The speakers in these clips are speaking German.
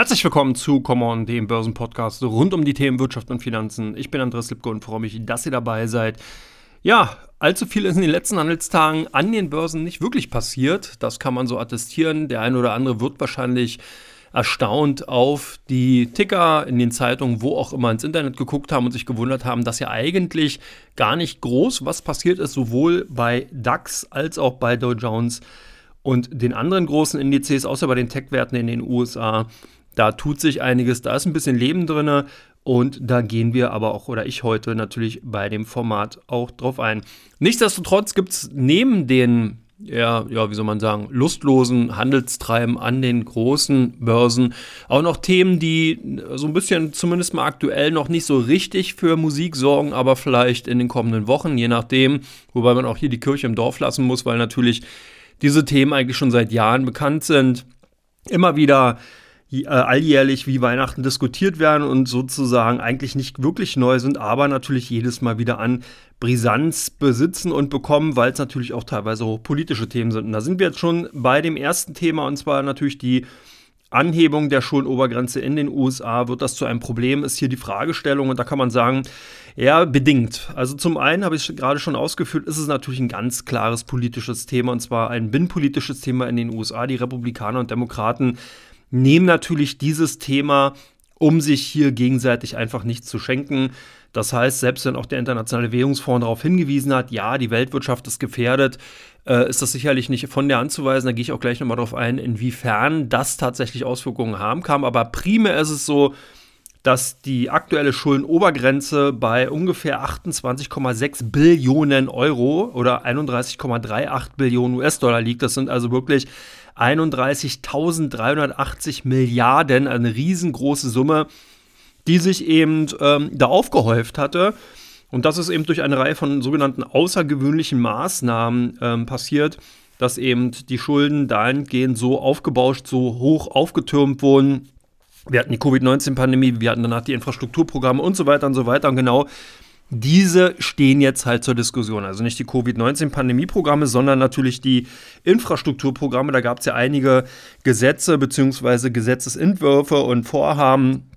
Herzlich willkommen zu Come On, dem Börsenpodcast rund um die Themen Wirtschaft und Finanzen. Ich bin Andreas Lipko und freue mich, dass ihr dabei seid. Ja, allzu viel ist in den letzten Handelstagen an den Börsen nicht wirklich passiert. Das kann man so attestieren. Der eine oder andere wird wahrscheinlich erstaunt auf die Ticker in den Zeitungen, wo auch immer ins Internet geguckt haben und sich gewundert haben, dass ja eigentlich gar nicht groß was passiert ist, sowohl bei DAX als auch bei Dow Jones und den anderen großen Indizes, außer bei den Tech-Werten in den USA. Da tut sich einiges, da ist ein bisschen Leben drin und da gehen wir aber auch, oder ich heute natürlich bei dem Format auch drauf ein. Nichtsdestotrotz gibt es neben den ja, ja, wie soll man sagen, lustlosen Handelstreiben an den großen Börsen. Auch noch Themen, die so ein bisschen zumindest mal aktuell noch nicht so richtig für Musik sorgen, aber vielleicht in den kommenden Wochen, je nachdem. Wobei man auch hier die Kirche im Dorf lassen muss, weil natürlich diese Themen eigentlich schon seit Jahren bekannt sind. Immer wieder alljährlich wie Weihnachten diskutiert werden und sozusagen eigentlich nicht wirklich neu sind, aber natürlich jedes Mal wieder an Brisanz besitzen und bekommen, weil es natürlich auch teilweise hochpolitische Themen sind. Und da sind wir jetzt schon bei dem ersten Thema und zwar natürlich die Anhebung der Schuldenobergrenze in den USA. Wird das zu einem Problem? Ist hier die Fragestellung und da kann man sagen, ja, bedingt. Also zum einen habe ich gerade schon ausgeführt, ist es natürlich ein ganz klares politisches Thema und zwar ein binnenpolitisches Thema in den USA. Die Republikaner und Demokraten nehmen natürlich dieses Thema, um sich hier gegenseitig einfach nichts zu schenken. Das heißt, selbst wenn auch der Internationale Währungsfonds darauf hingewiesen hat, ja, die Weltwirtschaft ist gefährdet, äh, ist das sicherlich nicht von der anzuweisen. Da gehe ich auch gleich nochmal darauf ein, inwiefern das tatsächlich Auswirkungen haben kann. Aber primär ist es so, dass die aktuelle Schuldenobergrenze bei ungefähr 28,6 Billionen Euro oder 31,38 Billionen US-Dollar liegt. Das sind also wirklich 31.380 Milliarden, eine riesengroße Summe, die sich eben ähm, da aufgehäuft hatte. Und das ist eben durch eine Reihe von sogenannten außergewöhnlichen Maßnahmen ähm, passiert, dass eben die Schulden dahingehend so aufgebauscht, so hoch aufgetürmt wurden, wir hatten die Covid-19-Pandemie, wir hatten danach die Infrastrukturprogramme und so weiter und so weiter. Und genau diese stehen jetzt halt zur Diskussion. Also nicht die Covid-19-Pandemie-Programme, sondern natürlich die Infrastrukturprogramme. Da gab es ja einige Gesetze bzw. Gesetzesentwürfe und Vorhaben,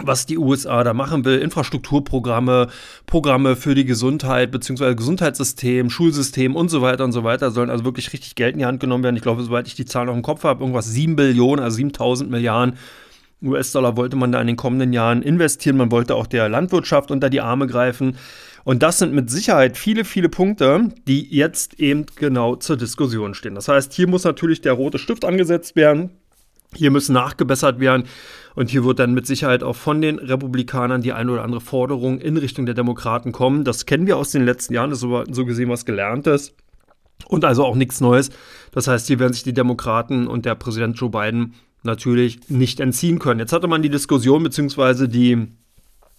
was die USA da machen will. Infrastrukturprogramme, Programme für die Gesundheit bzw. Gesundheitssystem, Schulsystem und so weiter und so weiter sollen also wirklich richtig Geld in die Hand genommen werden. Ich glaube, soweit ich die Zahl noch im Kopf habe, irgendwas 7 Billionen, also 7000 Milliarden US-Dollar wollte man da in den kommenden Jahren investieren. Man wollte auch der Landwirtschaft unter die Arme greifen. Und das sind mit Sicherheit viele, viele Punkte, die jetzt eben genau zur Diskussion stehen. Das heißt, hier muss natürlich der rote Stift angesetzt werden. Hier müssen nachgebessert werden. Und hier wird dann mit Sicherheit auch von den Republikanern die eine oder andere Forderung in Richtung der Demokraten kommen. Das kennen wir aus den letzten Jahren. Das ist so gesehen was Gelerntes. Und also auch nichts Neues. Das heißt, hier werden sich die Demokraten und der Präsident Joe Biden natürlich nicht entziehen können. Jetzt hatte man die Diskussion bzw. die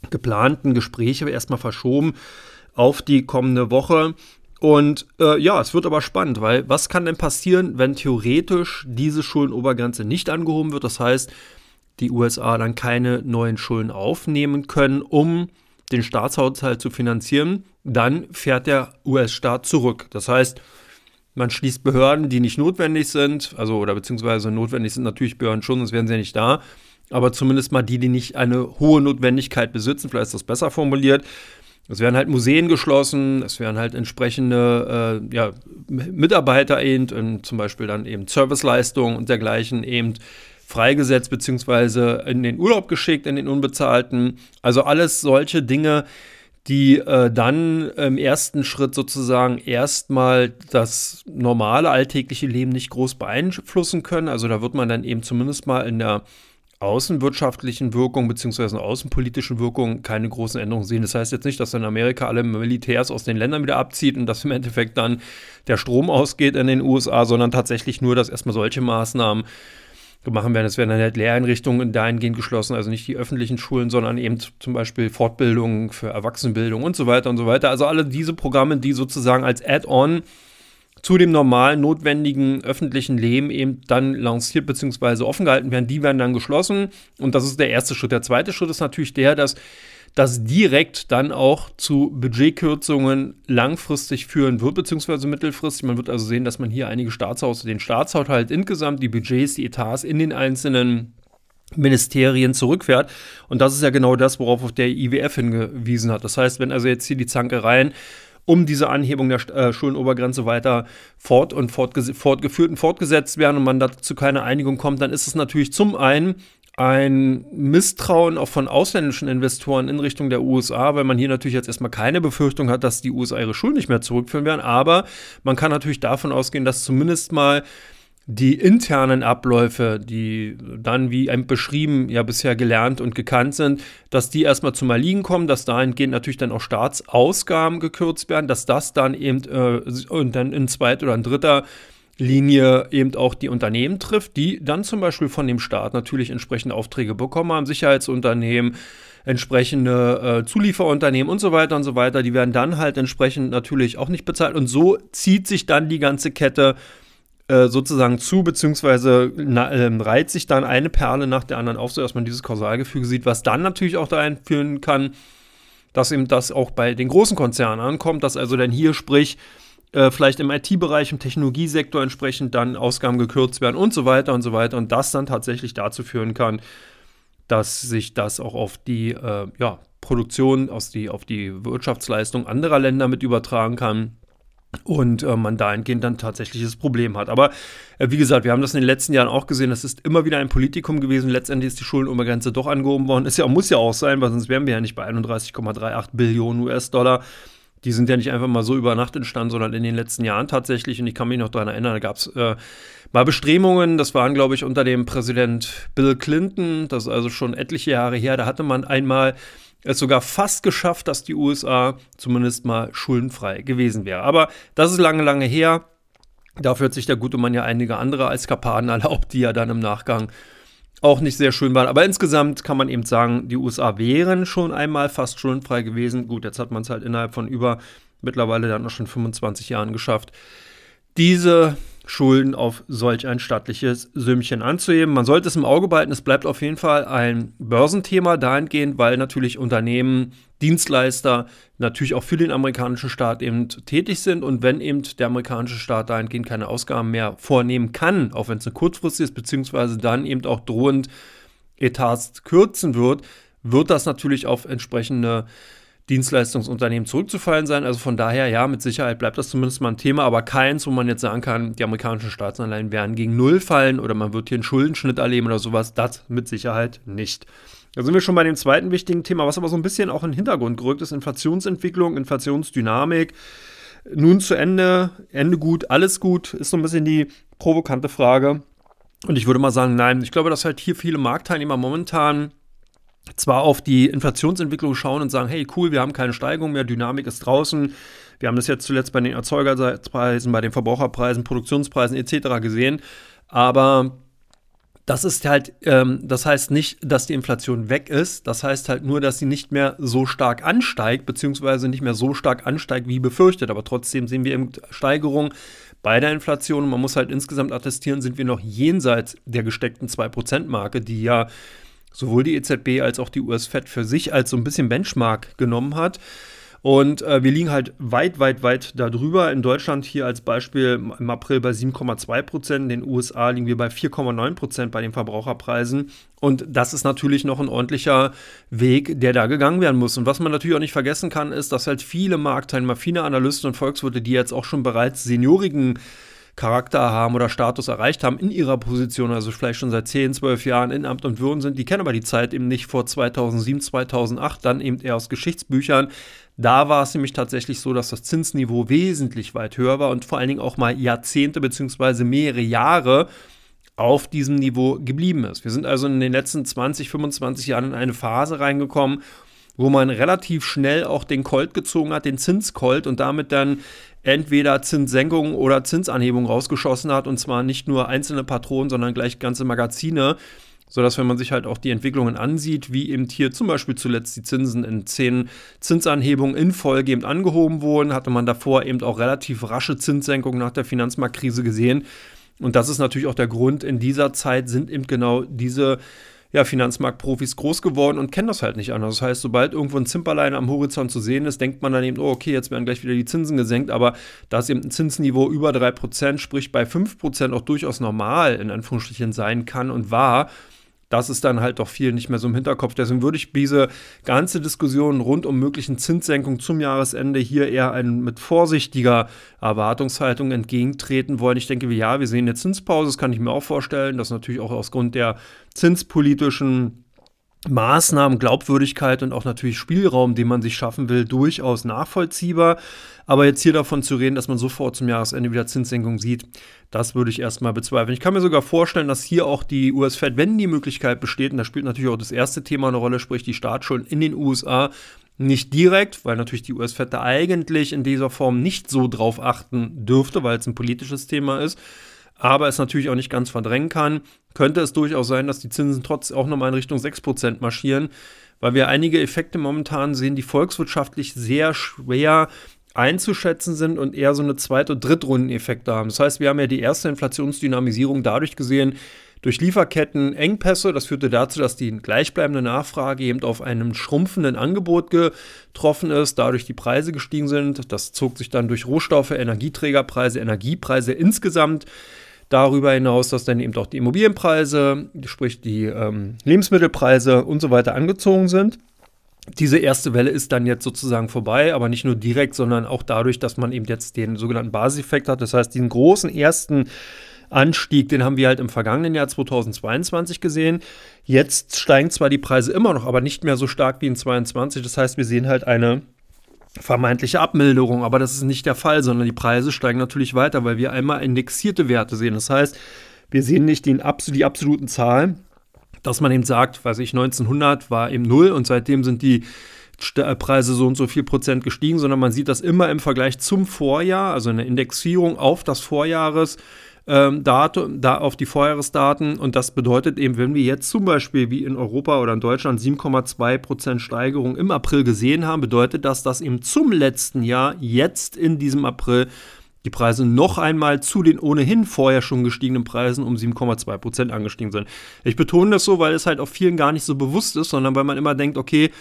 geplanten Gespräche erstmal verschoben auf die kommende Woche. Und äh, ja, es wird aber spannend, weil was kann denn passieren, wenn theoretisch diese Schuldenobergrenze nicht angehoben wird? Das heißt, die USA dann keine neuen Schulden aufnehmen können, um den Staatshaushalt zu finanzieren, dann fährt der US-Staat zurück. Das heißt, man schließt Behörden, die nicht notwendig sind, also oder beziehungsweise notwendig sind natürlich Behörden schon, sonst wären sie ja nicht da. Aber zumindest mal die, die nicht eine hohe Notwendigkeit besitzen, vielleicht ist das besser formuliert. Es werden halt Museen geschlossen, es werden halt entsprechende äh, ja, Mitarbeiter eben, zum Beispiel dann eben Serviceleistungen und dergleichen eben freigesetzt beziehungsweise in den Urlaub geschickt, in den unbezahlten. Also alles solche Dinge, die äh, dann im ersten Schritt sozusagen erstmal das normale alltägliche Leben nicht groß beeinflussen können. Also da wird man dann eben zumindest mal in der außenwirtschaftlichen Wirkung bzw. außenpolitischen Wirkung keine großen Änderungen sehen. Das heißt jetzt nicht, dass in Amerika alle Militärs aus den Ländern wieder abzieht und dass im Endeffekt dann der Strom ausgeht in den USA, sondern tatsächlich nur, dass erstmal solche Maßnahmen machen werden. Es werden dann halt Lehreinrichtungen dahingehend geschlossen, also nicht die öffentlichen Schulen, sondern eben zum Beispiel Fortbildungen für Erwachsenenbildung und so weiter und so weiter. Also alle diese Programme, die sozusagen als Add-on zu dem normalen, notwendigen öffentlichen Leben eben dann lanciert bzw. offen gehalten werden, die werden dann geschlossen. Und das ist der erste Schritt. Der zweite Schritt ist natürlich der, dass das direkt dann auch zu Budgetkürzungen langfristig führen wird, beziehungsweise mittelfristig. Man wird also sehen, dass man hier einige Staatshaus, den Staatshaushalt insgesamt, die Budgets, die Etats in den einzelnen Ministerien zurückfährt. Und das ist ja genau das, worauf auf der IWF hingewiesen hat. Das heißt, wenn also jetzt hier die Zankereien um diese Anhebung der äh, Schuldenobergrenze weiter fort und fortge fortgeführt und fortgesetzt werden und man dazu keine Einigung kommt, dann ist es natürlich zum einen ein Misstrauen auch von ausländischen Investoren in Richtung der USA, weil man hier natürlich jetzt erstmal keine Befürchtung hat, dass die USA ihre Schulden nicht mehr zurückführen werden. Aber man kann natürlich davon ausgehen, dass zumindest mal die internen Abläufe, die dann wie beschrieben ja bisher gelernt und gekannt sind, dass die erstmal zum Erliegen kommen, dass dahingehend natürlich dann auch Staatsausgaben gekürzt werden, dass das dann eben äh, und dann in zweiter oder in dritter Linie eben auch die Unternehmen trifft, die dann zum Beispiel von dem Staat natürlich entsprechende Aufträge bekommen haben, Sicherheitsunternehmen, entsprechende äh, Zulieferunternehmen und so weiter und so weiter, die werden dann halt entsprechend natürlich auch nicht bezahlt. Und so zieht sich dann die ganze Kette äh, sozusagen zu, beziehungsweise na, äh, reiht sich dann eine Perle nach der anderen auf, sodass man dieses Kausalgefüge sieht, was dann natürlich auch dahin führen kann, dass eben das auch bei den großen Konzernen ankommt, dass also dann hier sprich, äh, vielleicht im IT-Bereich, im Technologiesektor entsprechend dann Ausgaben gekürzt werden und so weiter und so weiter und das dann tatsächlich dazu führen kann, dass sich das auch auf die äh, ja, Produktion, aus die, auf die Wirtschaftsleistung anderer Länder mit übertragen kann und äh, man dahingehend dann tatsächliches Problem hat. Aber äh, wie gesagt, wir haben das in den letzten Jahren auch gesehen, das ist immer wieder ein Politikum gewesen. Letztendlich ist die Schuldenobergrenze doch angehoben worden. Ist ja, muss ja auch sein, weil sonst wären wir ja nicht bei 31,38 Billionen US-Dollar. Die sind ja nicht einfach mal so über Nacht entstanden, sondern in den letzten Jahren tatsächlich. Und ich kann mich noch daran erinnern, da gab es äh, mal Bestrebungen, das waren, glaube ich, unter dem Präsident Bill Clinton, das ist also schon etliche Jahre her, da hatte man einmal es sogar fast geschafft, dass die USA zumindest mal schuldenfrei gewesen wäre. Aber das ist lange, lange her. Dafür hat sich der gute Mann ja einige andere als Kapaden erlaubt, die ja dann im Nachgang auch nicht sehr schön waren. Aber insgesamt kann man eben sagen, die USA wären schon einmal fast schuldenfrei gewesen. Gut, jetzt hat man es halt innerhalb von über mittlerweile dann auch schon 25 Jahren geschafft, diese Schulden auf solch ein stattliches Sümmchen anzuheben. Man sollte es im Auge behalten, es bleibt auf jeden Fall ein Börsenthema dahingehend, weil natürlich Unternehmen, Dienstleister natürlich auch für den amerikanischen Staat eben tätig sind und wenn eben der amerikanische Staat dahingehend keine Ausgaben mehr vornehmen kann, auch wenn es eine kurzfristig ist, beziehungsweise dann eben auch drohend Etats kürzen wird, wird das natürlich auf entsprechende Dienstleistungsunternehmen zurückzufallen sein. Also von daher, ja, mit Sicherheit bleibt das zumindest mal ein Thema, aber keins, wo man jetzt sagen kann, die amerikanischen Staatsanleihen werden gegen Null fallen oder man wird hier einen Schuldenschnitt erleben oder sowas. Das mit Sicherheit nicht. Da sind wir schon bei dem zweiten wichtigen Thema, was aber so ein bisschen auch in den Hintergrund gerückt ist: Inflationsentwicklung, Inflationsdynamik. Nun zu Ende, Ende gut, alles gut, ist so ein bisschen die provokante Frage. Und ich würde mal sagen, nein, ich glaube, dass halt hier viele Marktteilnehmer momentan zwar auf die Inflationsentwicklung schauen und sagen, hey, cool, wir haben keine Steigerung mehr, Dynamik ist draußen. Wir haben das jetzt zuletzt bei den Erzeugerpreisen, bei den Verbraucherpreisen, Produktionspreisen etc. gesehen. Aber das ist halt, ähm, das heißt nicht, dass die Inflation weg ist. Das heißt halt nur, dass sie nicht mehr so stark ansteigt, beziehungsweise nicht mehr so stark ansteigt, wie befürchtet. Aber trotzdem sehen wir eben Steigerung bei der Inflation. Und man muss halt insgesamt attestieren, sind wir noch jenseits der gesteckten 2%-Marke, die ja sowohl die EZB als auch die US-Fed für sich als so ein bisschen Benchmark genommen hat. Und äh, wir liegen halt weit, weit, weit darüber. In Deutschland hier als Beispiel im April bei 7,2 Prozent. In den USA liegen wir bei 4,9 Prozent bei den Verbraucherpreisen. Und das ist natürlich noch ein ordentlicher Weg, der da gegangen werden muss. Und was man natürlich auch nicht vergessen kann, ist, dass halt viele Marktteilnehmer, viele Analysten und Volkswirte, die jetzt auch schon bereits seniorigen Charakter haben oder Status erreicht haben in ihrer Position, also vielleicht schon seit 10, 12 Jahren in Amt und Würden sind, die kennen aber die Zeit eben nicht vor 2007, 2008, dann eben eher aus Geschichtsbüchern. Da war es nämlich tatsächlich so, dass das Zinsniveau wesentlich weit höher war und vor allen Dingen auch mal Jahrzehnte bzw. mehrere Jahre auf diesem Niveau geblieben ist. Wir sind also in den letzten 20, 25 Jahren in eine Phase reingekommen, wo man relativ schnell auch den Colt gezogen hat, den Zinscolt und damit dann entweder Zinssenkung oder Zinsanhebung rausgeschossen hat und zwar nicht nur einzelne Patronen, sondern gleich ganze Magazine, sodass wenn man sich halt auch die Entwicklungen ansieht, wie eben hier zum Beispiel zuletzt die Zinsen in zehn Zinsanhebungen in Folge eben angehoben wurden, hatte man davor eben auch relativ rasche Zinssenkungen nach der Finanzmarktkrise gesehen. Und das ist natürlich auch der Grund, in dieser Zeit sind eben genau diese ja, Finanzmarktprofis groß geworden und kennen das halt nicht anders. Das heißt, sobald irgendwo ein Zimperlein am Horizont zu sehen ist, denkt man dann eben, oh, okay, jetzt werden gleich wieder die Zinsen gesenkt, aber da es eben ein Zinsniveau über 3%, sprich bei 5% auch durchaus normal in Anführungsstrichen sein kann und war, das ist dann halt doch viel nicht mehr so im Hinterkopf. Deswegen würde ich diese ganze Diskussion rund um möglichen Zinssenkungen zum Jahresende hier eher ein, mit vorsichtiger Erwartungshaltung entgegentreten wollen. Ich denke, ja, wir sehen eine Zinspause, das kann ich mir auch vorstellen. Das ist natürlich auch aus Grund der zinspolitischen Maßnahmen, Glaubwürdigkeit und auch natürlich Spielraum, den man sich schaffen will, durchaus nachvollziehbar. Aber jetzt hier davon zu reden, dass man sofort zum Jahresende wieder Zinssenkung sieht, das würde ich erstmal bezweifeln. Ich kann mir sogar vorstellen, dass hier auch die US-Fed, wenn die Möglichkeit besteht, und da spielt natürlich auch das erste Thema eine Rolle, sprich die Staatsschulden in den USA, nicht direkt, weil natürlich die US-Fed da eigentlich in dieser Form nicht so drauf achten dürfte, weil es ein politisches Thema ist aber es natürlich auch nicht ganz verdrängen kann, könnte es durchaus sein, dass die Zinsen trotz auch nochmal in Richtung 6% marschieren, weil wir einige Effekte momentan sehen, die volkswirtschaftlich sehr schwer einzuschätzen sind und eher so eine zweite und Drittrundeneffekte haben. Das heißt, wir haben ja die erste Inflationsdynamisierung dadurch gesehen, durch Lieferketten Engpässe. Das führte dazu, dass die gleichbleibende Nachfrage eben auf einem schrumpfenden Angebot getroffen ist, dadurch die Preise gestiegen sind. Das zog sich dann durch Rohstoffe, Energieträgerpreise, Energiepreise insgesamt darüber hinaus, dass dann eben auch die Immobilienpreise, sprich die ähm, Lebensmittelpreise und so weiter angezogen sind. Diese erste Welle ist dann jetzt sozusagen vorbei, aber nicht nur direkt, sondern auch dadurch, dass man eben jetzt den sogenannten Basiseffekt hat. Das heißt, diesen großen ersten Anstieg, den haben wir halt im vergangenen Jahr 2022 gesehen. Jetzt steigen zwar die Preise immer noch, aber nicht mehr so stark wie in 2022. Das heißt, wir sehen halt eine vermeintliche Abmilderung, aber das ist nicht der Fall, sondern die Preise steigen natürlich weiter, weil wir einmal indexierte Werte sehen. Das heißt, wir sehen nicht die, die absoluten Zahlen, dass man eben sagt, weiß ich, 1900 war eben null und seitdem sind die äh, Preise so und so viel Prozent gestiegen, sondern man sieht das immer im Vergleich zum Vorjahr, also eine Indexierung auf das Vorjahres ähm, Datum, da auf die Vorjahresdaten. Und das bedeutet eben, wenn wir jetzt zum Beispiel wie in Europa oder in Deutschland 7,2% Steigerung im April gesehen haben, bedeutet das, dass eben zum letzten Jahr, jetzt in diesem April, die Preise noch einmal zu den ohnehin vorher schon gestiegenen Preisen um 7,2% angestiegen sind. Ich betone das so, weil es halt auch vielen gar nicht so bewusst ist, sondern weil man immer denkt, okay,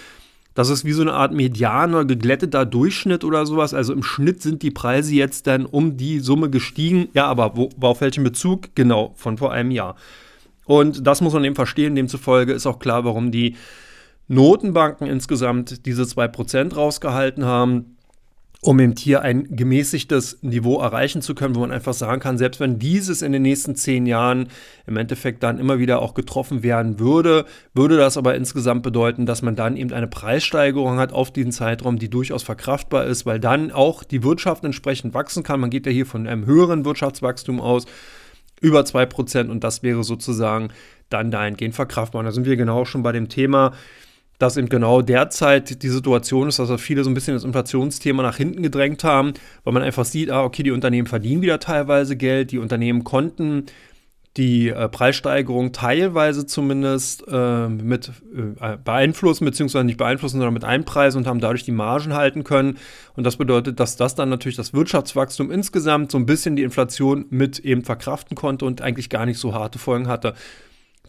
das ist wie so eine Art medianer, geglätteter Durchschnitt oder sowas. Also im Schnitt sind die Preise jetzt dann um die Summe gestiegen. Ja, aber wo, auf welchem Bezug? Genau, von vor einem Jahr. Und das muss man eben verstehen. Demzufolge ist auch klar, warum die Notenbanken insgesamt diese 2% rausgehalten haben um eben hier ein gemäßigtes Niveau erreichen zu können, wo man einfach sagen kann, selbst wenn dieses in den nächsten zehn Jahren im Endeffekt dann immer wieder auch getroffen werden würde, würde das aber insgesamt bedeuten, dass man dann eben eine Preissteigerung hat auf diesen Zeitraum, die durchaus verkraftbar ist, weil dann auch die Wirtschaft entsprechend wachsen kann. Man geht ja hier von einem höheren Wirtschaftswachstum aus, über 2% und das wäre sozusagen dann dahingehend verkraftbar. Und da sind wir genau schon bei dem Thema, dass eben genau derzeit die Situation ist, dass viele so ein bisschen das Inflationsthema nach hinten gedrängt haben, weil man einfach sieht, ah, okay, die Unternehmen verdienen wieder teilweise Geld, die Unternehmen konnten die äh, Preissteigerung teilweise zumindest äh, mit äh, beeinflussen, beziehungsweise nicht beeinflussen, sondern mit einpreisen und haben dadurch die Margen halten können. Und das bedeutet, dass das dann natürlich das Wirtschaftswachstum insgesamt so ein bisschen die Inflation mit eben verkraften konnte und eigentlich gar nicht so harte Folgen hatte.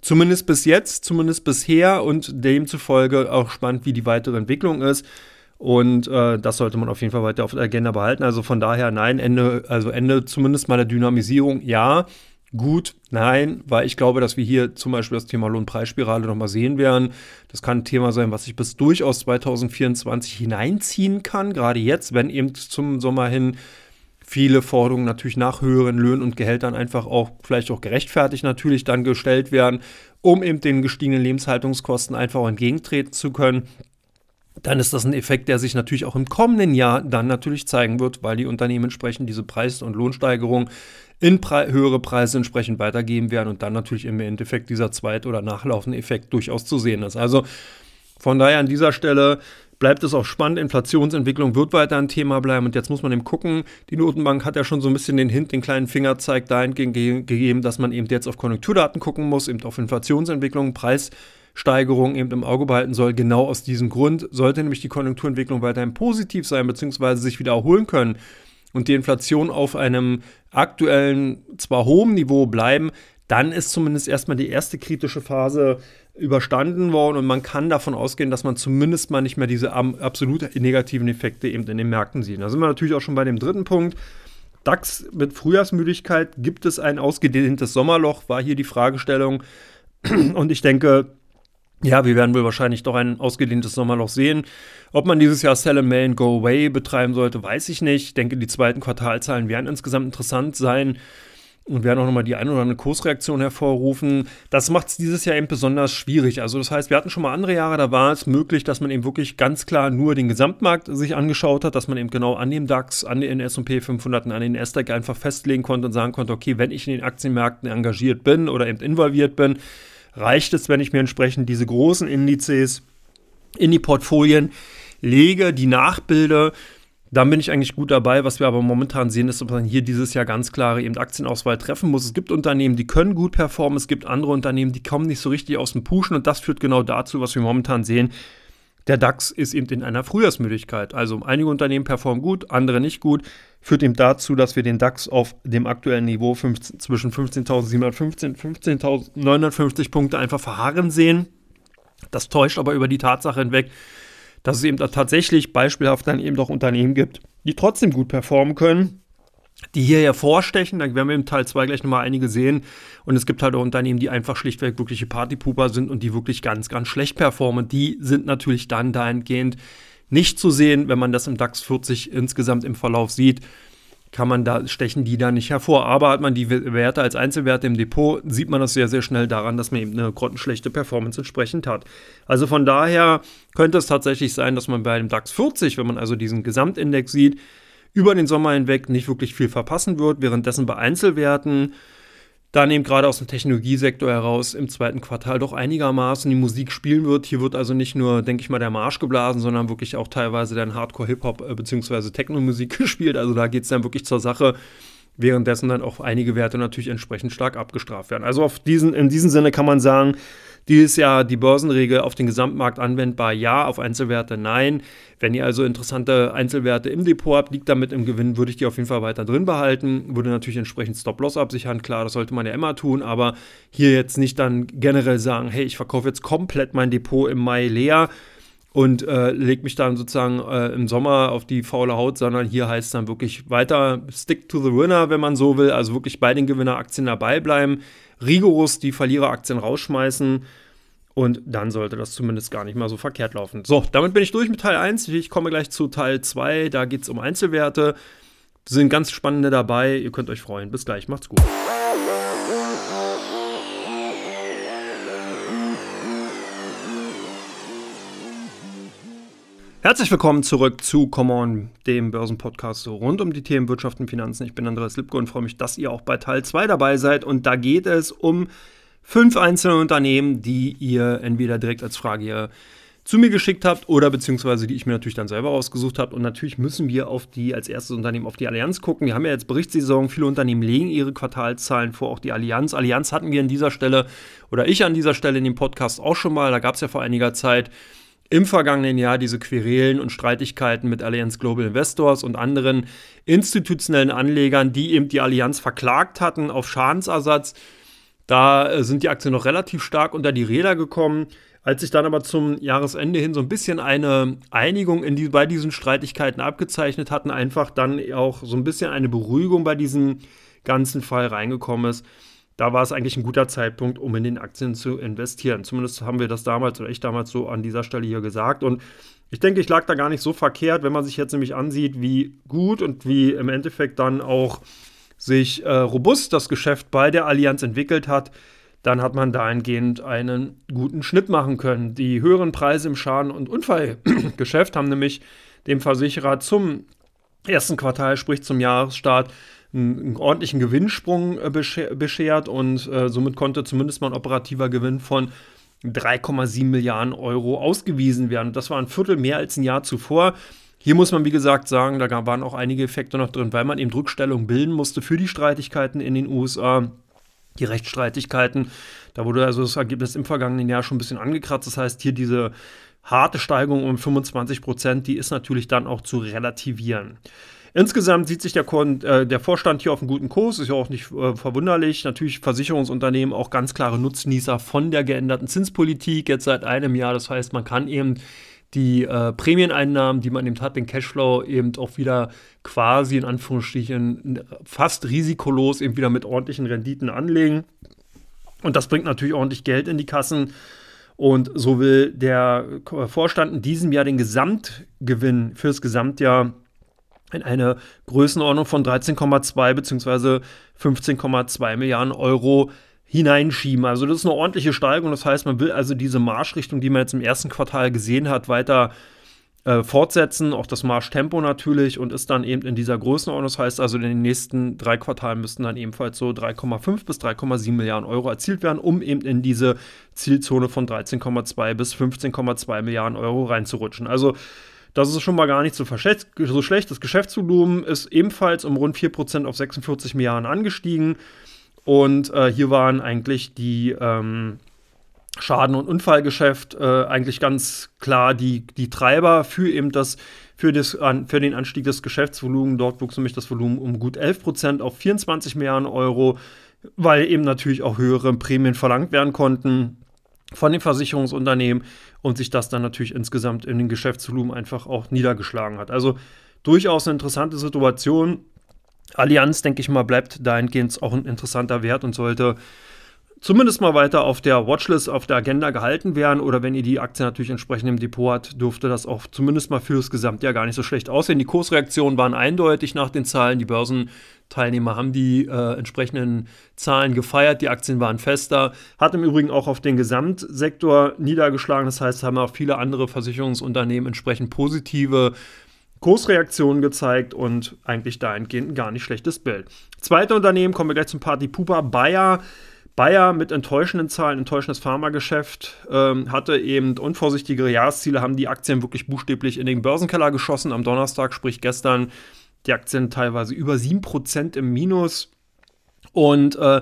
Zumindest bis jetzt, zumindest bisher und demzufolge auch spannend, wie die weitere Entwicklung ist. Und äh, das sollte man auf jeden Fall weiter auf der Agenda behalten. Also von daher, nein, Ende, also Ende zumindest mal der Dynamisierung, ja. Gut, nein, weil ich glaube, dass wir hier zum Beispiel das Thema Lohnpreisspirale nochmal sehen werden. Das kann ein Thema sein, was sich bis durchaus 2024 hineinziehen kann, gerade jetzt, wenn eben zum Sommer hin viele Forderungen natürlich nach höheren Löhnen und Gehältern einfach auch, vielleicht auch gerechtfertigt natürlich dann gestellt werden, um eben den gestiegenen Lebenshaltungskosten einfach entgegentreten zu können. Dann ist das ein Effekt, der sich natürlich auch im kommenden Jahr dann natürlich zeigen wird, weil die Unternehmen entsprechend diese Preis- und Lohnsteigerung in Pre höhere Preise entsprechend weitergeben werden und dann natürlich im Endeffekt dieser zweit- oder nachlaufende Effekt durchaus zu sehen ist. Also von daher an dieser Stelle bleibt es auch spannend. Inflationsentwicklung wird weiter ein Thema bleiben. Und jetzt muss man eben gucken. Die Notenbank hat ja schon so ein bisschen den Hint, den kleinen Fingerzeig dahingehend gegeben, dass man eben jetzt auf Konjunkturdaten gucken muss, eben auf Inflationsentwicklung, Preissteigerung eben im Auge behalten soll. Genau aus diesem Grund sollte nämlich die Konjunkturentwicklung weiterhin positiv sein, beziehungsweise sich wieder erholen können und die Inflation auf einem aktuellen, zwar hohen Niveau bleiben, dann ist zumindest erstmal die erste kritische Phase überstanden worden und man kann davon ausgehen, dass man zumindest mal nicht mehr diese absolut negativen Effekte eben in den Märkten sieht. Da sind wir natürlich auch schon bei dem dritten Punkt. DAX mit Frühjahrsmüdigkeit, gibt es ein ausgedehntes Sommerloch, war hier die Fragestellung. Und ich denke, ja, wir werden wohl wahrscheinlich doch ein ausgedehntes Sommerloch sehen. Ob man dieses Jahr Sell and Mail and Go Away betreiben sollte, weiß ich nicht. Ich denke, die zweiten Quartalzahlen werden insgesamt interessant sein und werden auch nochmal die eine oder andere Kursreaktion hervorrufen. Das macht es dieses Jahr eben besonders schwierig. Also das heißt, wir hatten schon mal andere Jahre, da war es möglich, dass man eben wirklich ganz klar nur den Gesamtmarkt sich angeschaut hat, dass man eben genau an dem DAX, an den S&P 500 und an den SDAX einfach festlegen konnte und sagen konnte, okay, wenn ich in den Aktienmärkten engagiert bin oder eben involviert bin, reicht es, wenn ich mir entsprechend diese großen Indizes in die Portfolien lege, die nachbilde. Dann bin ich eigentlich gut dabei. Was wir aber momentan sehen, ist, dass man hier dieses Jahr ganz klare eben Aktienauswahl treffen muss. Es gibt Unternehmen, die können gut performen. Es gibt andere Unternehmen, die kommen nicht so richtig aus dem Pushen. Und das führt genau dazu, was wir momentan sehen. Der DAX ist eben in einer Frühjahrsmüdigkeit. Also einige Unternehmen performen gut, andere nicht gut. Führt eben dazu, dass wir den DAX auf dem aktuellen Niveau 15, zwischen 15.715 und 15.950 Punkte einfach verharren sehen. Das täuscht aber über die Tatsache hinweg, dass es eben tatsächlich beispielhaft dann eben doch Unternehmen gibt, die trotzdem gut performen können, die hier hervorstechen. Da werden wir im Teil 2 gleich nochmal einige sehen. Und es gibt halt auch Unternehmen, die einfach schlichtweg wirkliche Partypuper sind und die wirklich ganz, ganz schlecht performen. Die sind natürlich dann dahingehend nicht zu sehen, wenn man das im DAX 40 insgesamt im Verlauf sieht kann man da, stechen die da nicht hervor. Aber hat man die Werte als Einzelwerte im Depot, sieht man das sehr, sehr schnell daran, dass man eben eine grottenschlechte Performance entsprechend hat. Also von daher könnte es tatsächlich sein, dass man bei dem DAX 40, wenn man also diesen Gesamtindex sieht, über den Sommer hinweg nicht wirklich viel verpassen wird, währenddessen bei Einzelwerten dann eben gerade aus dem Technologiesektor heraus im zweiten Quartal doch einigermaßen die Musik spielen wird. Hier wird also nicht nur, denke ich mal, der Marsch geblasen, sondern wirklich auch teilweise dann Hardcore-Hip-Hop äh, bzw. Techno-Musik gespielt. Also da geht es dann wirklich zur Sache, währenddessen dann auch einige Werte natürlich entsprechend stark abgestraft werden. Also auf diesen, in diesem Sinne kann man sagen, dieses Jahr die Börsenregel auf den Gesamtmarkt anwendbar? Ja, auf Einzelwerte nein. Wenn ihr also interessante Einzelwerte im Depot habt, liegt damit im Gewinn, würde ich die auf jeden Fall weiter drin behalten. Würde natürlich entsprechend Stop-Loss absichern. Klar, das sollte man ja immer tun, aber hier jetzt nicht dann generell sagen, hey, ich verkaufe jetzt komplett mein Depot im Mai leer und äh, lege mich dann sozusagen äh, im Sommer auf die faule Haut, sondern hier heißt es dann wirklich weiter stick to the winner, wenn man so will, also wirklich bei den Gewinneraktien dabei bleiben rigoros die Verliereraktien rausschmeißen. Und dann sollte das zumindest gar nicht mal so verkehrt laufen. So, damit bin ich durch mit Teil 1. Ich komme gleich zu Teil 2. Da geht es um Einzelwerte. Sind ganz spannende dabei. Ihr könnt euch freuen. Bis gleich. Macht's gut. Herzlich willkommen zurück zu Come On, dem Börsenpodcast rund um die Themen Wirtschaft und Finanzen. Ich bin Andreas Lipko und freue mich, dass ihr auch bei Teil 2 dabei seid. Und da geht es um fünf einzelne Unternehmen, die ihr entweder direkt als Frage hier zu mir geschickt habt oder beziehungsweise die ich mir natürlich dann selber ausgesucht habe. Und natürlich müssen wir auf die als erstes Unternehmen auf die Allianz gucken. Wir haben ja jetzt Berichtssaison, viele Unternehmen legen ihre Quartalzahlen vor, auch die Allianz. Allianz hatten wir an dieser Stelle oder ich an dieser Stelle in dem Podcast auch schon mal. Da gab es ja vor einiger Zeit im vergangenen Jahr diese Querelen und Streitigkeiten mit Allianz Global Investors und anderen institutionellen Anlegern, die eben die Allianz verklagt hatten auf Schadensersatz. Da äh, sind die Aktien noch relativ stark unter die Räder gekommen. Als sich dann aber zum Jahresende hin so ein bisschen eine Einigung in die, bei diesen Streitigkeiten abgezeichnet hatten, einfach dann auch so ein bisschen eine Beruhigung bei diesem ganzen Fall reingekommen ist, da war es eigentlich ein guter Zeitpunkt, um in den Aktien zu investieren. Zumindest haben wir das damals oder ich damals so an dieser Stelle hier gesagt. Und ich denke, ich lag da gar nicht so verkehrt, wenn man sich jetzt nämlich ansieht, wie gut und wie im Endeffekt dann auch sich äh, robust das Geschäft bei der Allianz entwickelt hat, dann hat man dahingehend einen guten Schnitt machen können. Die höheren Preise im Schaden- und Unfallgeschäft haben nämlich dem Versicherer zum ersten Quartal, sprich zum Jahresstart, einen, einen ordentlichen Gewinnsprung äh, beschert und äh, somit konnte zumindest mal ein operativer Gewinn von 3,7 Milliarden Euro ausgewiesen werden. Das war ein Viertel mehr als ein Jahr zuvor. Hier muss man, wie gesagt, sagen, da waren auch einige Effekte noch drin, weil man eben Rückstellung bilden musste für die Streitigkeiten in den USA, die Rechtsstreitigkeiten. Da wurde also das Ergebnis im vergangenen Jahr schon ein bisschen angekratzt. Das heißt, hier diese harte Steigerung um 25 Prozent, die ist natürlich dann auch zu relativieren. Insgesamt sieht sich der, äh, der, Vorstand hier auf einem guten Kurs, ist ja auch nicht äh, verwunderlich. Natürlich Versicherungsunternehmen auch ganz klare Nutznießer von der geänderten Zinspolitik jetzt seit einem Jahr. Das heißt, man kann eben die äh, Prämieneinnahmen, die man eben hat, den Cashflow eben auch wieder quasi in Anführungsstrichen fast risikolos eben wieder mit ordentlichen Renditen anlegen. Und das bringt natürlich ordentlich Geld in die Kassen. Und so will der Vorstand in diesem Jahr den Gesamtgewinn fürs Gesamtjahr in eine Größenordnung von 13,2 bzw. 15,2 Milliarden Euro hineinschieben. Also das ist eine ordentliche Steigerung. Das heißt, man will also diese Marschrichtung, die man jetzt im ersten Quartal gesehen hat, weiter äh, fortsetzen, auch das Marschtempo natürlich und ist dann eben in dieser Größenordnung. Das heißt also, in den nächsten drei Quartalen müssten dann ebenfalls so 3,5 bis 3,7 Milliarden Euro erzielt werden, um eben in diese Zielzone von 13,2 bis 15,2 Milliarden Euro reinzurutschen. Also das ist schon mal gar nicht so, so schlecht. Das Geschäftsvolumen ist ebenfalls um rund 4% auf 46 Milliarden angestiegen. Und äh, hier waren eigentlich die ähm, Schaden- und Unfallgeschäft äh, eigentlich ganz klar die, die Treiber für eben das, für, das, für den Anstieg des Geschäftsvolumens. Dort wuchs nämlich das Volumen um gut 11 Prozent auf 24 Milliarden Euro, weil eben natürlich auch höhere Prämien verlangt werden konnten von den Versicherungsunternehmen und sich das dann natürlich insgesamt in den Geschäftsvolumen einfach auch niedergeschlagen hat. Also durchaus eine interessante Situation. Allianz, denke ich mal, bleibt dahingehend auch ein interessanter Wert und sollte zumindest mal weiter auf der Watchlist, auf der Agenda gehalten werden. Oder wenn ihr die Aktie natürlich entsprechend im Depot habt, dürfte das auch zumindest mal fürs Gesamtjahr gar nicht so schlecht aussehen. Die Kursreaktionen waren eindeutig nach den Zahlen. Die Börsenteilnehmer haben die äh, entsprechenden Zahlen gefeiert. Die Aktien waren fester. Hat im Übrigen auch auf den Gesamtsektor niedergeschlagen. Das heißt, haben auch viele andere Versicherungsunternehmen entsprechend positive Kursreaktionen gezeigt und eigentlich dahingehend ein gar nicht schlechtes Bild. Zweite Unternehmen, kommen wir gleich zum Party Pupa, Bayer Bayer mit enttäuschenden Zahlen, enttäuschendes Pharmageschäft, ähm, hatte eben unvorsichtigere Jahresziele, haben die Aktien wirklich buchstäblich in den Börsenkeller geschossen am Donnerstag, sprich gestern die Aktien teilweise über 7% im Minus. Und äh,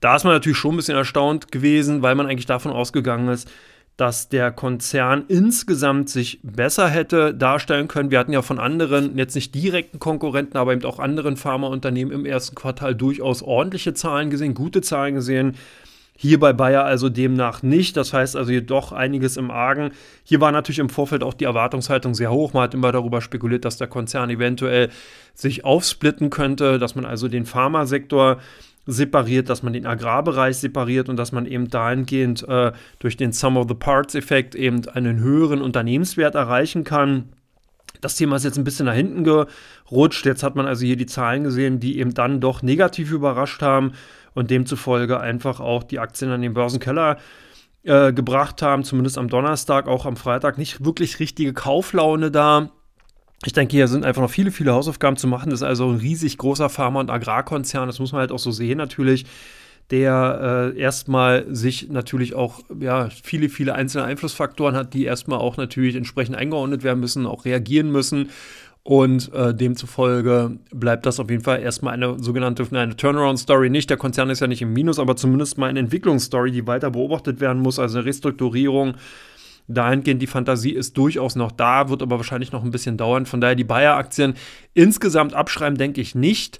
da ist man natürlich schon ein bisschen erstaunt gewesen, weil man eigentlich davon ausgegangen ist, dass der Konzern insgesamt sich besser hätte darstellen können. Wir hatten ja von anderen, jetzt nicht direkten Konkurrenten, aber eben auch anderen Pharmaunternehmen im ersten Quartal durchaus ordentliche Zahlen gesehen, gute Zahlen gesehen. Hier bei Bayer also demnach nicht. Das heißt also hier doch einiges im Argen. Hier war natürlich im Vorfeld auch die Erwartungshaltung sehr hoch. Man hat immer darüber spekuliert, dass der Konzern eventuell sich aufsplitten könnte, dass man also den Pharmasektor separiert, dass man den Agrarbereich separiert und dass man eben dahingehend äh, durch den Sum of the Parts-Effekt eben einen höheren Unternehmenswert erreichen kann. Das Thema ist jetzt ein bisschen nach hinten gerutscht. Jetzt hat man also hier die Zahlen gesehen, die eben dann doch negativ überrascht haben und demzufolge einfach auch die Aktien an den Börsenkeller äh, gebracht haben, zumindest am Donnerstag, auch am Freitag nicht wirklich richtige Kauflaune da. Ich denke, hier sind einfach noch viele, viele Hausaufgaben zu machen. Das ist also ein riesig großer Pharma- und Agrarkonzern. Das muss man halt auch so sehen, natürlich. Der äh, erstmal sich natürlich auch ja, viele, viele einzelne Einflussfaktoren hat, die erstmal auch natürlich entsprechend eingeordnet werden müssen, auch reagieren müssen. Und äh, demzufolge bleibt das auf jeden Fall erstmal eine sogenannte eine Turnaround-Story nicht. Der Konzern ist ja nicht im Minus, aber zumindest mal eine Entwicklungsstory, die weiter beobachtet werden muss, also eine Restrukturierung Dahingehend die Fantasie ist durchaus noch da, wird aber wahrscheinlich noch ein bisschen dauern. Von daher die Bayer-Aktien insgesamt abschreiben, denke ich nicht.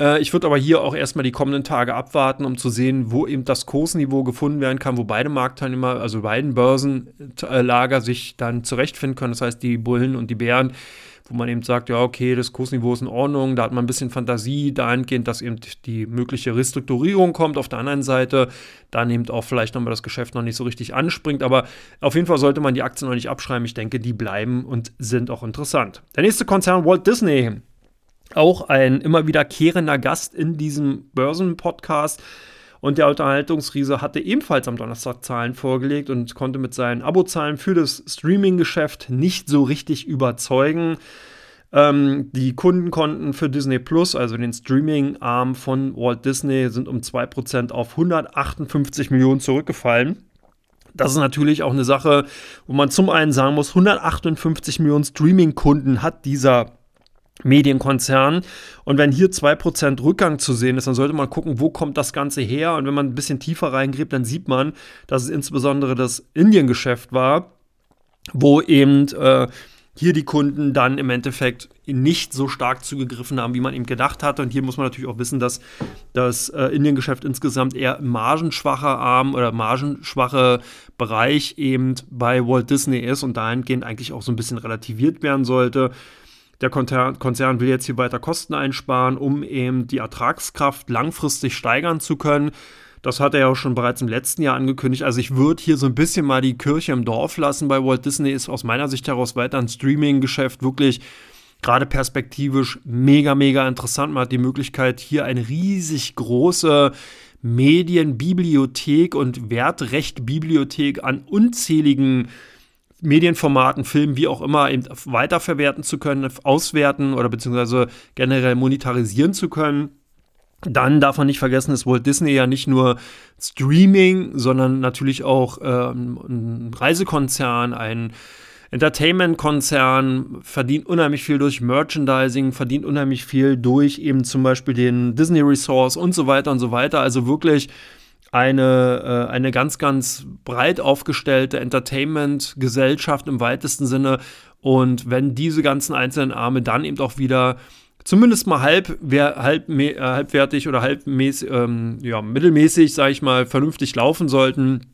Äh, ich würde aber hier auch erstmal die kommenden Tage abwarten, um zu sehen, wo eben das Kursniveau gefunden werden kann, wo beide Marktteilnehmer, also beiden Börsenlager sich dann zurechtfinden können. Das heißt, die Bullen und die Bären wo man eben sagt, ja, okay, das Kursniveau ist in Ordnung, da hat man ein bisschen Fantasie dahingehend, dass eben die mögliche Restrukturierung kommt. Auf der anderen Seite dann eben auch vielleicht nochmal das Geschäft noch nicht so richtig anspringt. Aber auf jeden Fall sollte man die Aktien noch nicht abschreiben. Ich denke, die bleiben und sind auch interessant. Der nächste Konzern, Walt Disney. Auch ein immer wiederkehrender Gast in diesem Börsenpodcast. Und der Unterhaltungsriese hatte ebenfalls am Donnerstag Zahlen vorgelegt und konnte mit seinen Abozahlen für das Streaming-Geschäft nicht so richtig überzeugen. Ähm, die Kunden konnten für Disney Plus, also den Streaming-Arm von Walt Disney, sind um 2% auf 158 Millionen zurückgefallen. Das ist natürlich auch eine Sache, wo man zum einen sagen muss, 158 Millionen Streaming-Kunden hat dieser Medienkonzern. Und wenn hier 2% Rückgang zu sehen ist, dann sollte man gucken, wo kommt das Ganze her. Und wenn man ein bisschen tiefer reingräbt, dann sieht man, dass es insbesondere das Indien-Geschäft war, wo eben äh, hier die Kunden dann im Endeffekt nicht so stark zugegriffen haben, wie man eben gedacht hatte. Und hier muss man natürlich auch wissen, dass das äh, Indien-Geschäft insgesamt eher margenschwacher Arm oder margenschwache Bereich eben bei Walt Disney ist und dahingehend eigentlich auch so ein bisschen relativiert werden sollte. Der Konzern will jetzt hier weiter Kosten einsparen, um eben die Ertragskraft langfristig steigern zu können. Das hat er ja auch schon bereits im letzten Jahr angekündigt. Also ich würde hier so ein bisschen mal die Kirche im Dorf lassen. Bei Walt Disney ist aus meiner Sicht heraus weiter ein Streaming-Geschäft wirklich gerade perspektivisch mega, mega interessant. Man hat die Möglichkeit, hier eine riesig große Medienbibliothek und Wertrechtbibliothek an unzähligen Medienformaten, Filmen, wie auch immer, eben weiterverwerten zu können, auswerten oder beziehungsweise generell monetarisieren zu können. Dann darf man nicht vergessen, dass Walt Disney ja nicht nur Streaming, sondern natürlich auch ähm, ein Reisekonzern, ein Entertainment-Konzern, verdient unheimlich viel durch Merchandising, verdient unheimlich viel durch eben zum Beispiel den Disney Resource und so weiter und so weiter. Also wirklich eine, äh, eine ganz, ganz breit aufgestellte Entertainment-Gesellschaft im weitesten Sinne. Und wenn diese ganzen einzelnen Arme dann eben auch wieder zumindest mal halb, halb äh, halbwertig oder halbmäßig, ähm, ja, mittelmäßig, sage ich mal, vernünftig laufen sollten,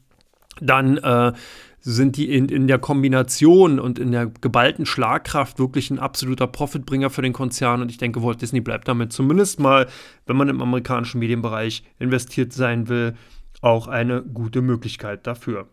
dann äh, sind die in, in der Kombination und in der geballten Schlagkraft wirklich ein absoluter Profitbringer für den Konzern. Und ich denke, Walt Disney bleibt damit zumindest mal, wenn man im amerikanischen Medienbereich investiert sein will, auch eine gute Möglichkeit dafür.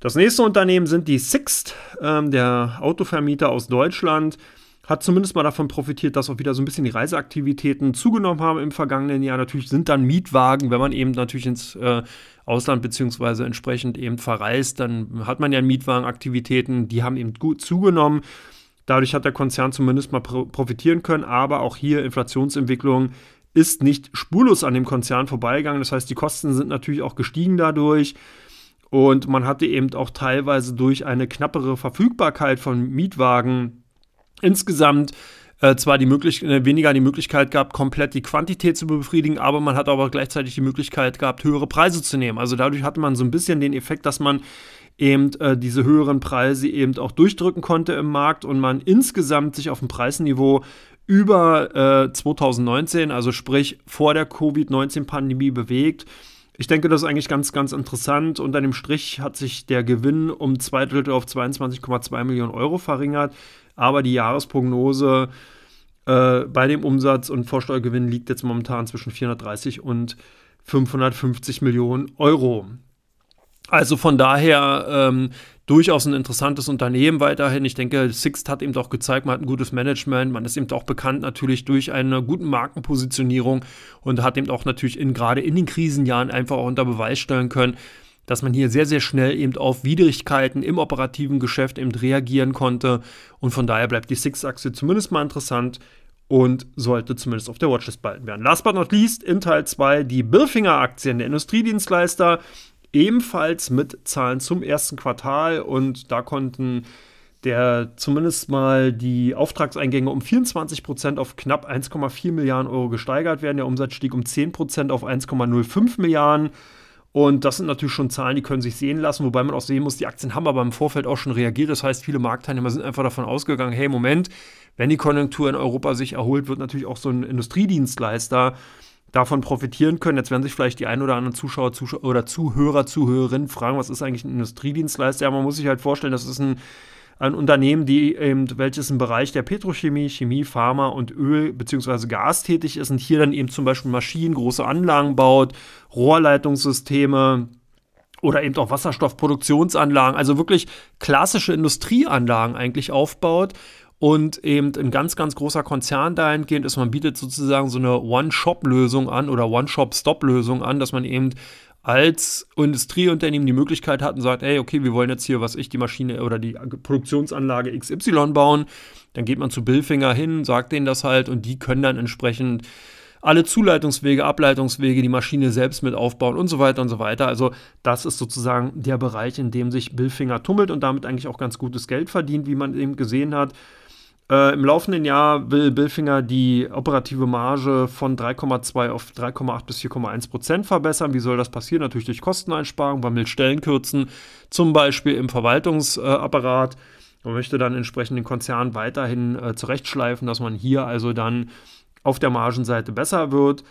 Das nächste Unternehmen sind die Sixt, ähm, der Autovermieter aus Deutschland hat zumindest mal davon profitiert, dass auch wieder so ein bisschen die Reiseaktivitäten zugenommen haben im vergangenen Jahr. Natürlich sind dann Mietwagen, wenn man eben natürlich ins äh, Ausland beziehungsweise entsprechend eben verreist, dann hat man ja Mietwagenaktivitäten, die haben eben gut zugenommen. Dadurch hat der Konzern zumindest mal profitieren können, aber auch hier Inflationsentwicklung ist nicht spurlos an dem Konzern vorbeigegangen. Das heißt, die Kosten sind natürlich auch gestiegen dadurch. Und man hatte eben auch teilweise durch eine knappere Verfügbarkeit von Mietwagen insgesamt äh, zwar die Möglich äh, weniger die Möglichkeit gehabt, komplett die Quantität zu befriedigen, aber man hat aber gleichzeitig die Möglichkeit gehabt, höhere Preise zu nehmen. Also dadurch hatte man so ein bisschen den Effekt, dass man eben äh, diese höheren Preise eben auch durchdrücken konnte im Markt und man insgesamt sich auf dem Preisniveau über äh, 2019, also sprich vor der Covid-19-Pandemie bewegt. Ich denke, das ist eigentlich ganz, ganz interessant. Unter dem Strich hat sich der Gewinn um zwei Drittel auf 22,2 Millionen Euro verringert aber die Jahresprognose äh, bei dem Umsatz und Vorsteuergewinn liegt jetzt momentan zwischen 430 und 550 Millionen Euro. Also von daher ähm, durchaus ein interessantes Unternehmen weiterhin. Ich denke, Sixt hat eben auch gezeigt, man hat ein gutes Management, man ist eben auch bekannt natürlich durch eine gute Markenpositionierung und hat eben auch natürlich in, gerade in den Krisenjahren einfach auch unter Beweis stellen können, dass man hier sehr, sehr schnell eben auf Widrigkeiten im operativen Geschäft eben reagieren konnte. Und von daher bleibt die Six-Achse zumindest mal interessant und sollte zumindest auf der Watchlist behalten werden. Last but not least in Teil 2 die Bilfinger-Aktien, der Industriedienstleister, ebenfalls mit Zahlen zum ersten Quartal und da konnten der zumindest mal die Auftragseingänge um 24 Prozent auf knapp 1,4 Milliarden Euro gesteigert werden. Der Umsatz stieg um 10 Prozent auf 1,05 Milliarden. Und das sind natürlich schon Zahlen, die können sich sehen lassen, wobei man auch sehen muss, die Aktien haben aber im Vorfeld auch schon reagiert. Das heißt, viele Marktteilnehmer sind einfach davon ausgegangen, hey, Moment, wenn die Konjunktur in Europa sich erholt, wird natürlich auch so ein Industriedienstleister davon profitieren können. Jetzt werden sich vielleicht die ein oder anderen Zuschauer, Zuschauer oder Zuhörer, Zuhörerinnen fragen, was ist eigentlich ein Industriedienstleister? Ja, man muss sich halt vorstellen, das ist ein ein Unternehmen, die eben, welches im Bereich der Petrochemie, Chemie, Pharma und Öl bzw. Gas tätig ist und hier dann eben zum Beispiel Maschinen, große Anlagen baut, Rohrleitungssysteme, oder eben auch Wasserstoffproduktionsanlagen, also wirklich klassische Industrieanlagen eigentlich aufbaut und eben ein ganz, ganz großer Konzern dahingehend ist, man bietet sozusagen so eine One-Shop-Lösung an oder One-Shop-Stop-Lösung an, dass man eben als Industrieunternehmen die Möglichkeit hat und sagt, hey, okay, wir wollen jetzt hier, was ich, die Maschine oder die Produktionsanlage XY bauen, dann geht man zu Billfinger hin, sagt denen das halt und die können dann entsprechend alle Zuleitungswege, Ableitungswege, die Maschine selbst mit aufbauen und so weiter und so weiter. Also das ist sozusagen der Bereich, in dem sich Billfinger tummelt und damit eigentlich auch ganz gutes Geld verdient, wie man eben gesehen hat. Äh, Im laufenden Jahr will Billfinger die operative Marge von 3,2 auf 3,8 bis 4,1 Prozent verbessern. Wie soll das passieren? Natürlich durch Kosteneinsparungen, man will Stellen kürzen, zum Beispiel im Verwaltungsapparat. Man möchte dann entsprechend den Konzern weiterhin äh, zurechtschleifen, dass man hier also dann auf der Margenseite besser wird.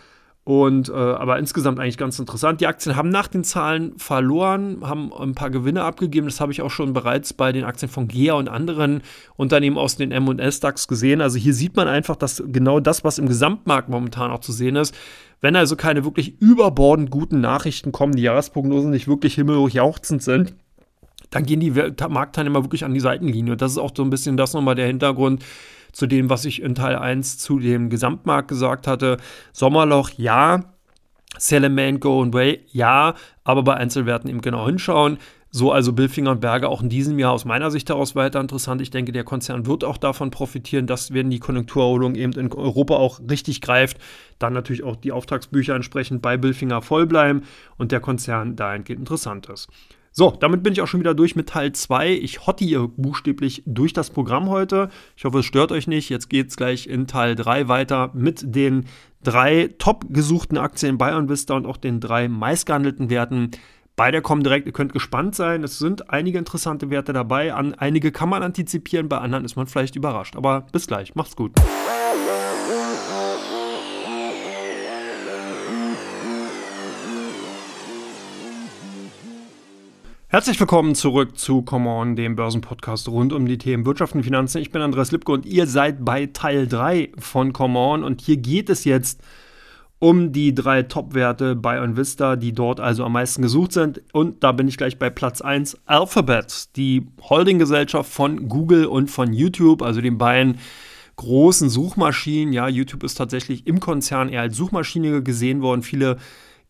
Und äh, aber insgesamt eigentlich ganz interessant. Die Aktien haben nach den Zahlen verloren, haben ein paar Gewinne abgegeben. Das habe ich auch schon bereits bei den Aktien von GEA und anderen Unternehmen aus den M&S DAX gesehen. Also hier sieht man einfach, dass genau das, was im Gesamtmarkt momentan auch zu sehen ist, wenn also keine wirklich überbordend guten Nachrichten kommen, die Jahresprognosen nicht wirklich himmelhoch jauchzend sind, dann gehen die Marktteilnehmer wirklich an die Seitenlinie. Und das ist auch so ein bisschen das nochmal der Hintergrund, zu dem, was ich in Teil 1 zu dem Gesamtmarkt gesagt hatte. Sommerloch, ja. Sell and Man, Go Away, ja. Aber bei Einzelwerten eben genau hinschauen. So also Billfinger und Berger auch in diesem Jahr aus meiner Sicht heraus weiter interessant. Ich denke, der Konzern wird auch davon profitieren, dass wenn die Konjunkturerholung eben in Europa auch richtig greift, dann natürlich auch die Auftragsbücher entsprechend bei Billfinger voll bleiben und der Konzern dahingehend interessant ist. So, damit bin ich auch schon wieder durch mit Teil 2. Ich hotte hier buchstäblich durch das Programm heute. Ich hoffe, es stört euch nicht. Jetzt geht es gleich in Teil 3 weiter mit den drei top gesuchten Aktien bei OnVista und auch den drei meistgehandelten Werten bei der Comdirect. Ihr könnt gespannt sein. Es sind einige interessante Werte dabei. An einige kann man antizipieren, bei anderen ist man vielleicht überrascht. Aber bis gleich. Macht's gut. Herzlich willkommen zurück zu Come On, dem Börsenpodcast rund um die Themen Wirtschaft und Finanzen. Ich bin Andreas Lipke und ihr seid bei Teil 3 von Come On und hier geht es jetzt um die drei Top-Werte bei OnVista, die dort also am meisten gesucht sind. Und da bin ich gleich bei Platz 1, Alphabet, die Holdinggesellschaft von Google und von YouTube, also den beiden großen Suchmaschinen. Ja, YouTube ist tatsächlich im Konzern eher als Suchmaschine gesehen worden. Viele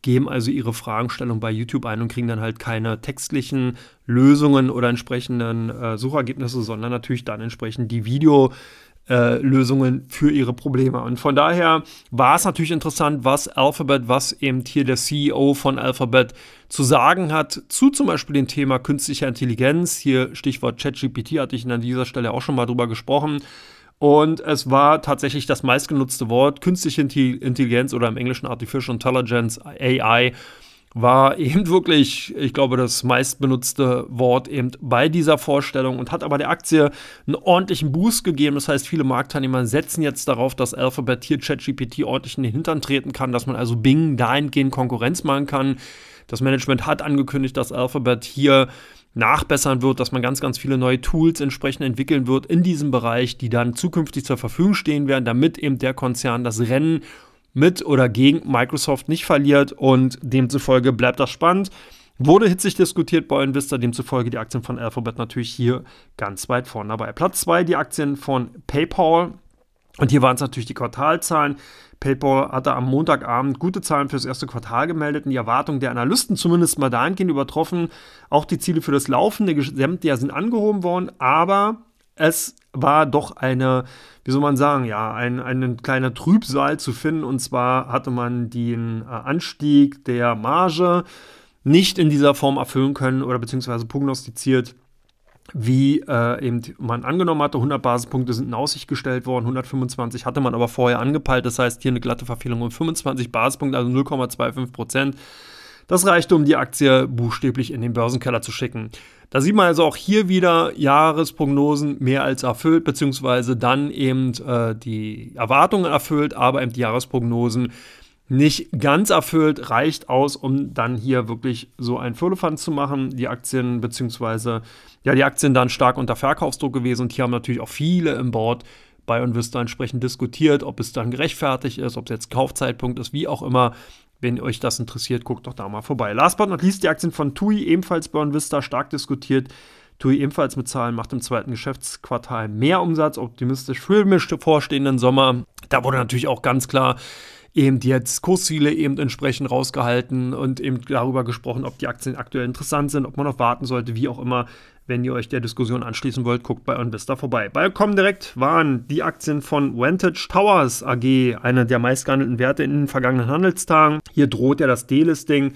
geben also ihre Fragestellung bei YouTube ein und kriegen dann halt keine textlichen Lösungen oder entsprechenden äh, Suchergebnisse, sondern natürlich dann entsprechend die Video. Äh, für ihre Probleme. Und von daher war es natürlich interessant, was Alphabet, was eben hier der CEO von Alphabet zu sagen hat zu zum Beispiel dem Thema künstlicher Intelligenz. Hier Stichwort ChatGPT hatte ich an dieser Stelle auch schon mal drüber gesprochen. Und es war tatsächlich das meistgenutzte Wort. Künstliche Intelligenz oder im Englischen Artificial Intelligence, AI, war eben wirklich, ich glaube, das meistbenutzte Wort eben bei dieser Vorstellung und hat aber der Aktie einen ordentlichen Boost gegeben. Das heißt, viele Marktteilnehmer setzen jetzt darauf, dass Alphabet hier ChatGPT ordentlich in den Hintern treten kann, dass man also Bing dahingehend Konkurrenz machen kann. Das Management hat angekündigt, dass Alphabet hier nachbessern wird, dass man ganz, ganz viele neue Tools entsprechend entwickeln wird in diesem Bereich, die dann zukünftig zur Verfügung stehen werden, damit eben der Konzern das Rennen mit oder gegen Microsoft nicht verliert und demzufolge bleibt das spannend. Wurde hitzig diskutiert bei Invista, demzufolge die Aktien von Alphabet natürlich hier ganz weit vorne dabei. Platz 2 die Aktien von PayPal. Und hier waren es natürlich die Quartalzahlen. PayPal hatte am Montagabend gute Zahlen für das erste Quartal gemeldet und die Erwartungen der Analysten zumindest mal dahingehend übertroffen. Auch die Ziele für das laufende Gesamtjahr sind angehoben worden, aber es war doch eine, wie soll man sagen, ja, ein, ein kleiner Trübsal zu finden. Und zwar hatte man den äh, Anstieg der Marge nicht in dieser Form erfüllen können oder beziehungsweise prognostiziert wie äh, eben man angenommen hatte. 100 Basispunkte sind in Aussicht gestellt worden, 125 hatte man aber vorher angepeilt. Das heißt, hier eine glatte Verfehlung um 25 Basispunkte, also 0,25 Prozent. Das reichte, um die Aktie buchstäblich in den Börsenkeller zu schicken. Da sieht man also auch hier wieder Jahresprognosen mehr als erfüllt, beziehungsweise dann eben äh, die Erwartungen erfüllt, aber eben die Jahresprognosen nicht ganz erfüllt, reicht aus, um dann hier wirklich so ein Firlefanz zu machen. Die Aktien, beziehungsweise, ja, die Aktien dann stark unter Verkaufsdruck gewesen und hier haben natürlich auch viele im Board bei Invista entsprechend diskutiert, ob es dann gerechtfertigt ist, ob es jetzt Kaufzeitpunkt ist, wie auch immer. Wenn euch das interessiert, guckt doch da mal vorbei. Last but not least die Aktien von TUI, ebenfalls bei Invista, stark diskutiert. TUI ebenfalls mit Zahlen macht im zweiten Geschäftsquartal mehr Umsatz, optimistisch für den vorstehenden Sommer. Da wurde natürlich auch ganz klar eben die jetzt Kursziele eben entsprechend rausgehalten und eben darüber gesprochen, ob die Aktien aktuell interessant sind, ob man noch warten sollte, wie auch immer. Wenn ihr euch der Diskussion anschließen wollt, guckt bei Onvista vorbei. Bei Comdirect waren die Aktien von Vantage Towers AG eine der meistgehandelten Werte in den vergangenen Handelstagen. Hier droht ja das Delisting.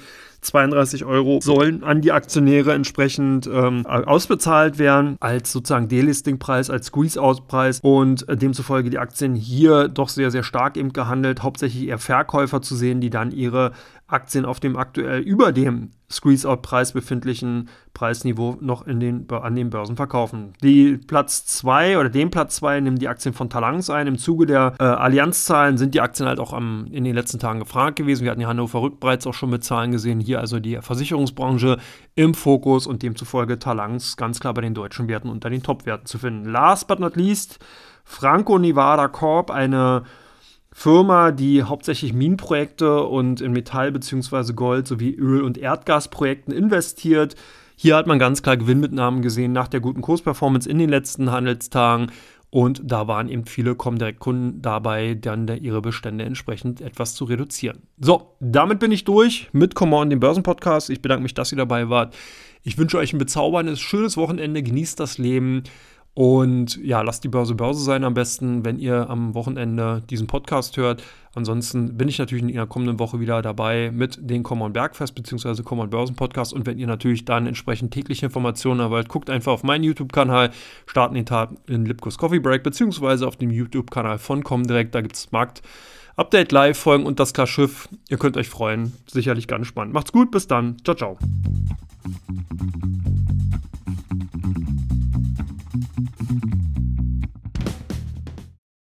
32 Euro sollen an die Aktionäre entsprechend ähm, ausbezahlt werden, als sozusagen Delisting-Preis, als Squeeze-Out-Preis und äh, demzufolge die Aktien hier doch sehr, sehr stark eben gehandelt, hauptsächlich eher Verkäufer zu sehen, die dann ihre Aktien auf dem aktuell über dem Squeeze-Out-Preis befindlichen Preisniveau noch in den, an den Börsen verkaufen. Die Platz 2 oder den Platz 2 nehmen die Aktien von Talangs ein. Im Zuge der äh, Allianzzahlen sind die Aktien halt auch am, in den letzten Tagen gefragt gewesen. Wir hatten die Hannover Rück bereits auch schon mit Zahlen gesehen. Hier also die Versicherungsbranche im Fokus und demzufolge Talangs ganz klar bei den deutschen Werten unter den Top-Werten zu finden. Last but not least, Franco Nevada Corp, eine Firma, die hauptsächlich Minenprojekte und in Metall- bzw. Gold- sowie Öl- und Erdgasprojekten investiert. Hier hat man ganz klar Gewinnmitnahmen gesehen nach der guten Kursperformance in den letzten Handelstagen. Und da waren eben viele Comdirect-Kunden dabei, dann ihre Bestände entsprechend etwas zu reduzieren. So, damit bin ich durch mit Come On, dem Börsenpodcast. Ich bedanke mich, dass ihr dabei wart. Ich wünsche euch ein bezauberndes, schönes Wochenende. Genießt das Leben. Und ja, lasst die Börse Börse sein am besten, wenn ihr am Wochenende diesen Podcast hört. Ansonsten bin ich natürlich in der kommenden Woche wieder dabei mit den Common Bergfest bzw. Common Börsen Podcast. Und wenn ihr natürlich dann entsprechend tägliche Informationen erwählt, guckt einfach auf meinen YouTube-Kanal, starten den Tag in Lipkos Coffee Break bzw. auf dem YouTube-Kanal von Comdirect. Da gibt es Markt. Update Live-Folgen und das Klar Schiff. Ihr könnt euch freuen. Sicherlich ganz spannend. Macht's gut, bis dann. Ciao, ciao.